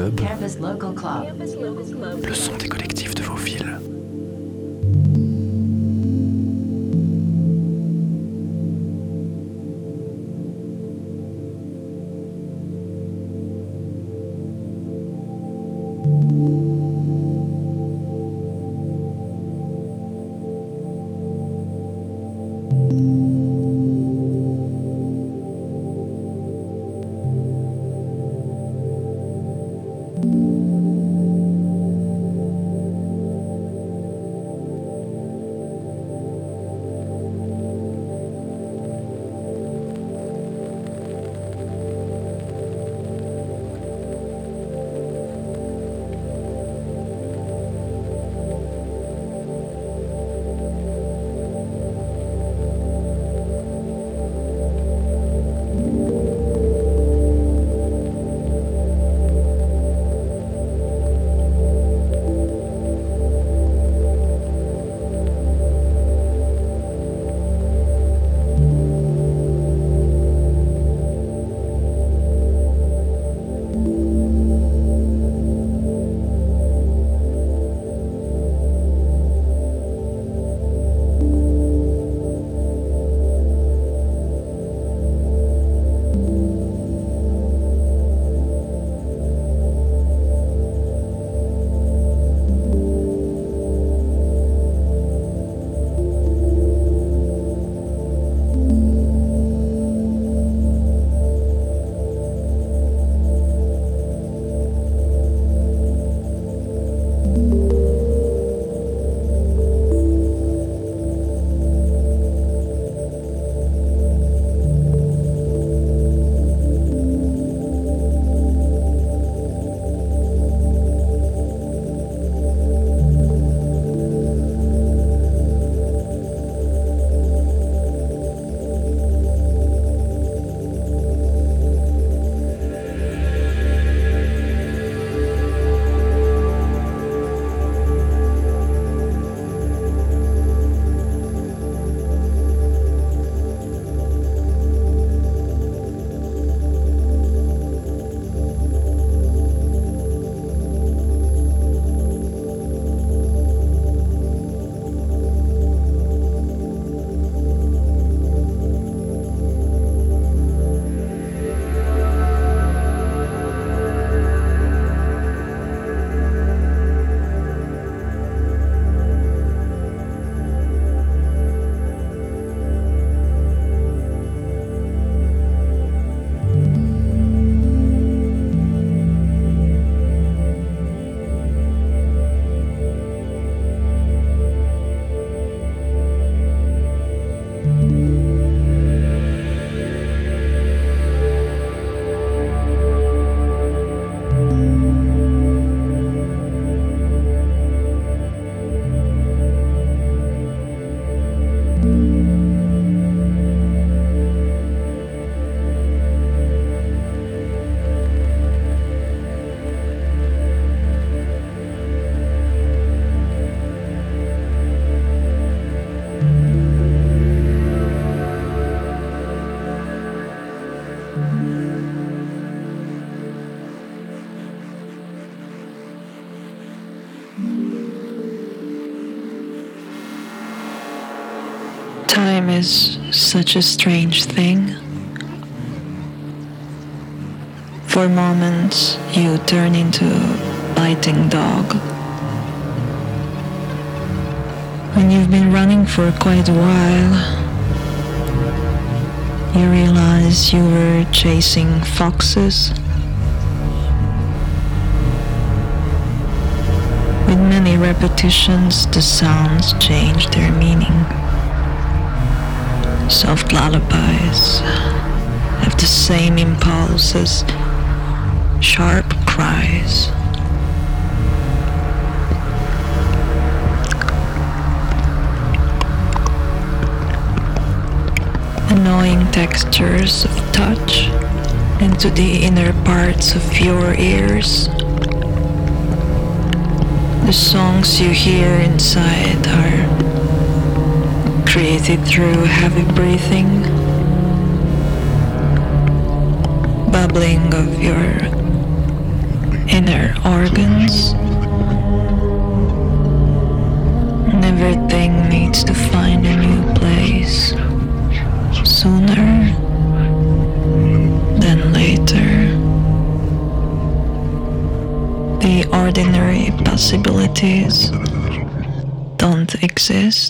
Club, Campus Local Club. le son Time is such a strange thing. For moments, you turn into a biting dog. When you've been running for quite a while, you realize you were chasing foxes. With many repetitions, the sounds change their meaning. Soft lullabies have the same impulse as sharp cries. Annoying textures of touch into the inner parts of your ears. The songs you hear inside are created through heavy breathing, bubbling of your inner organs. And everything needs to find a new place sooner than later. The ordinary possibilities don't exist.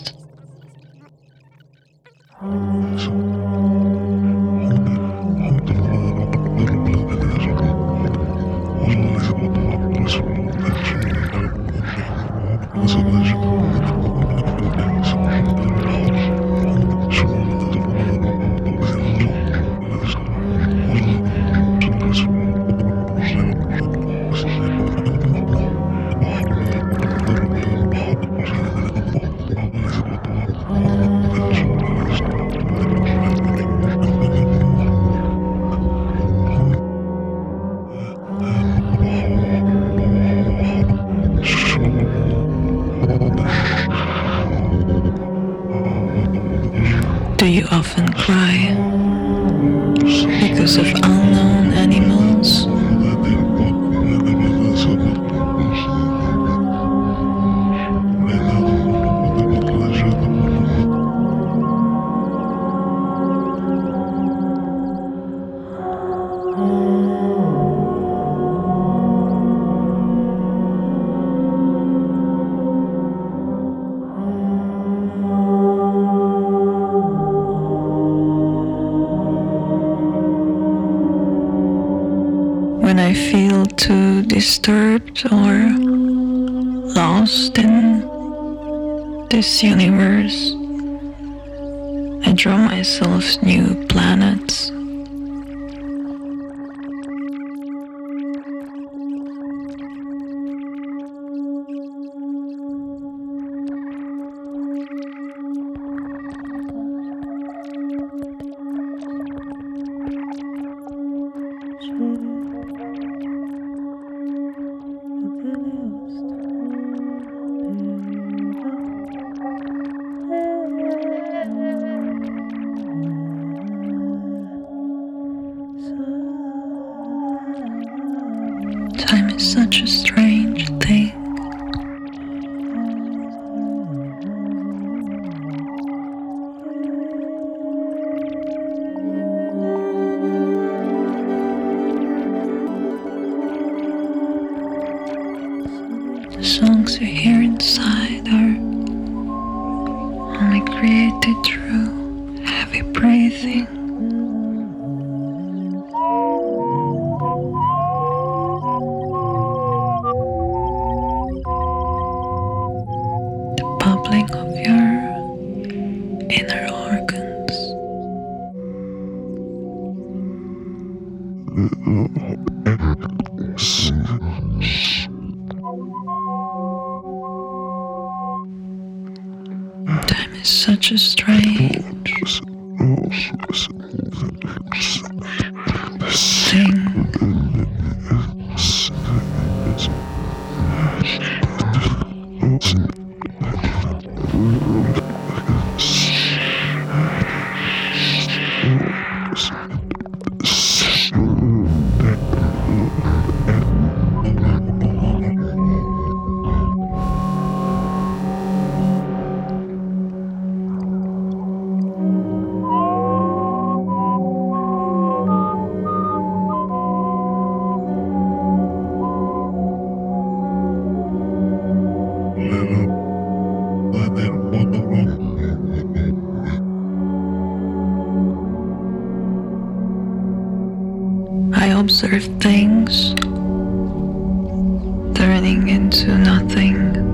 mágico. this universe, I draw myself new planets. I observe things turning into nothing.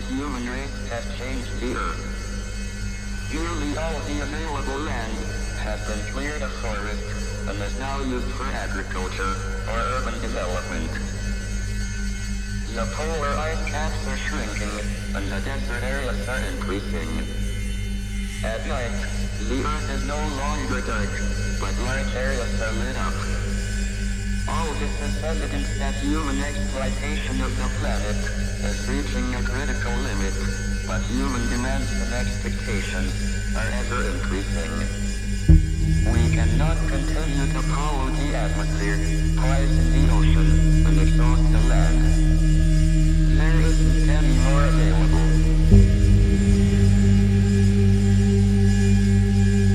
The human race has changed the Earth. Nearly all the available land has been cleared of forests and is now used for agriculture or urban development. The polar ice caps are shrinking, and the desert areas are increasing. At night, the Earth is no longer dark, but large areas are lit up. All this is evidence that human exploitation of the planet is reaching a critical limit, but human demands and expectations are ever increasing. We cannot continue to pollute the atmosphere, poison the ocean, and exhaust the land. There isn't any more available.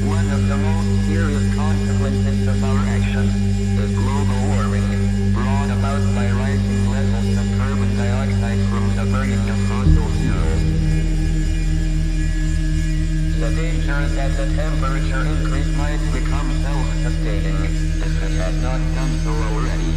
One of the most serious consequences of our The danger that the temperature increase might become self-sustaining if it has not done so already.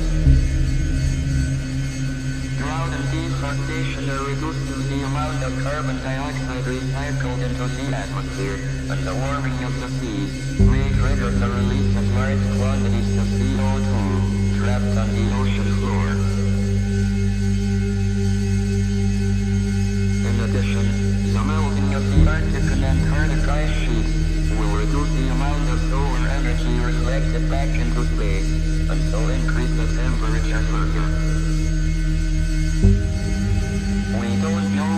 And the amount of carbon dioxide recycled into the atmosphere, the warming of the seas may trigger the release of large quantities of CO2 trapped on the ocean floor. Addition, the melting of the Arctic and Antarctic ice sheets will reduce the amount of solar energy reflected back into space, and so increase the temperature further. We don't know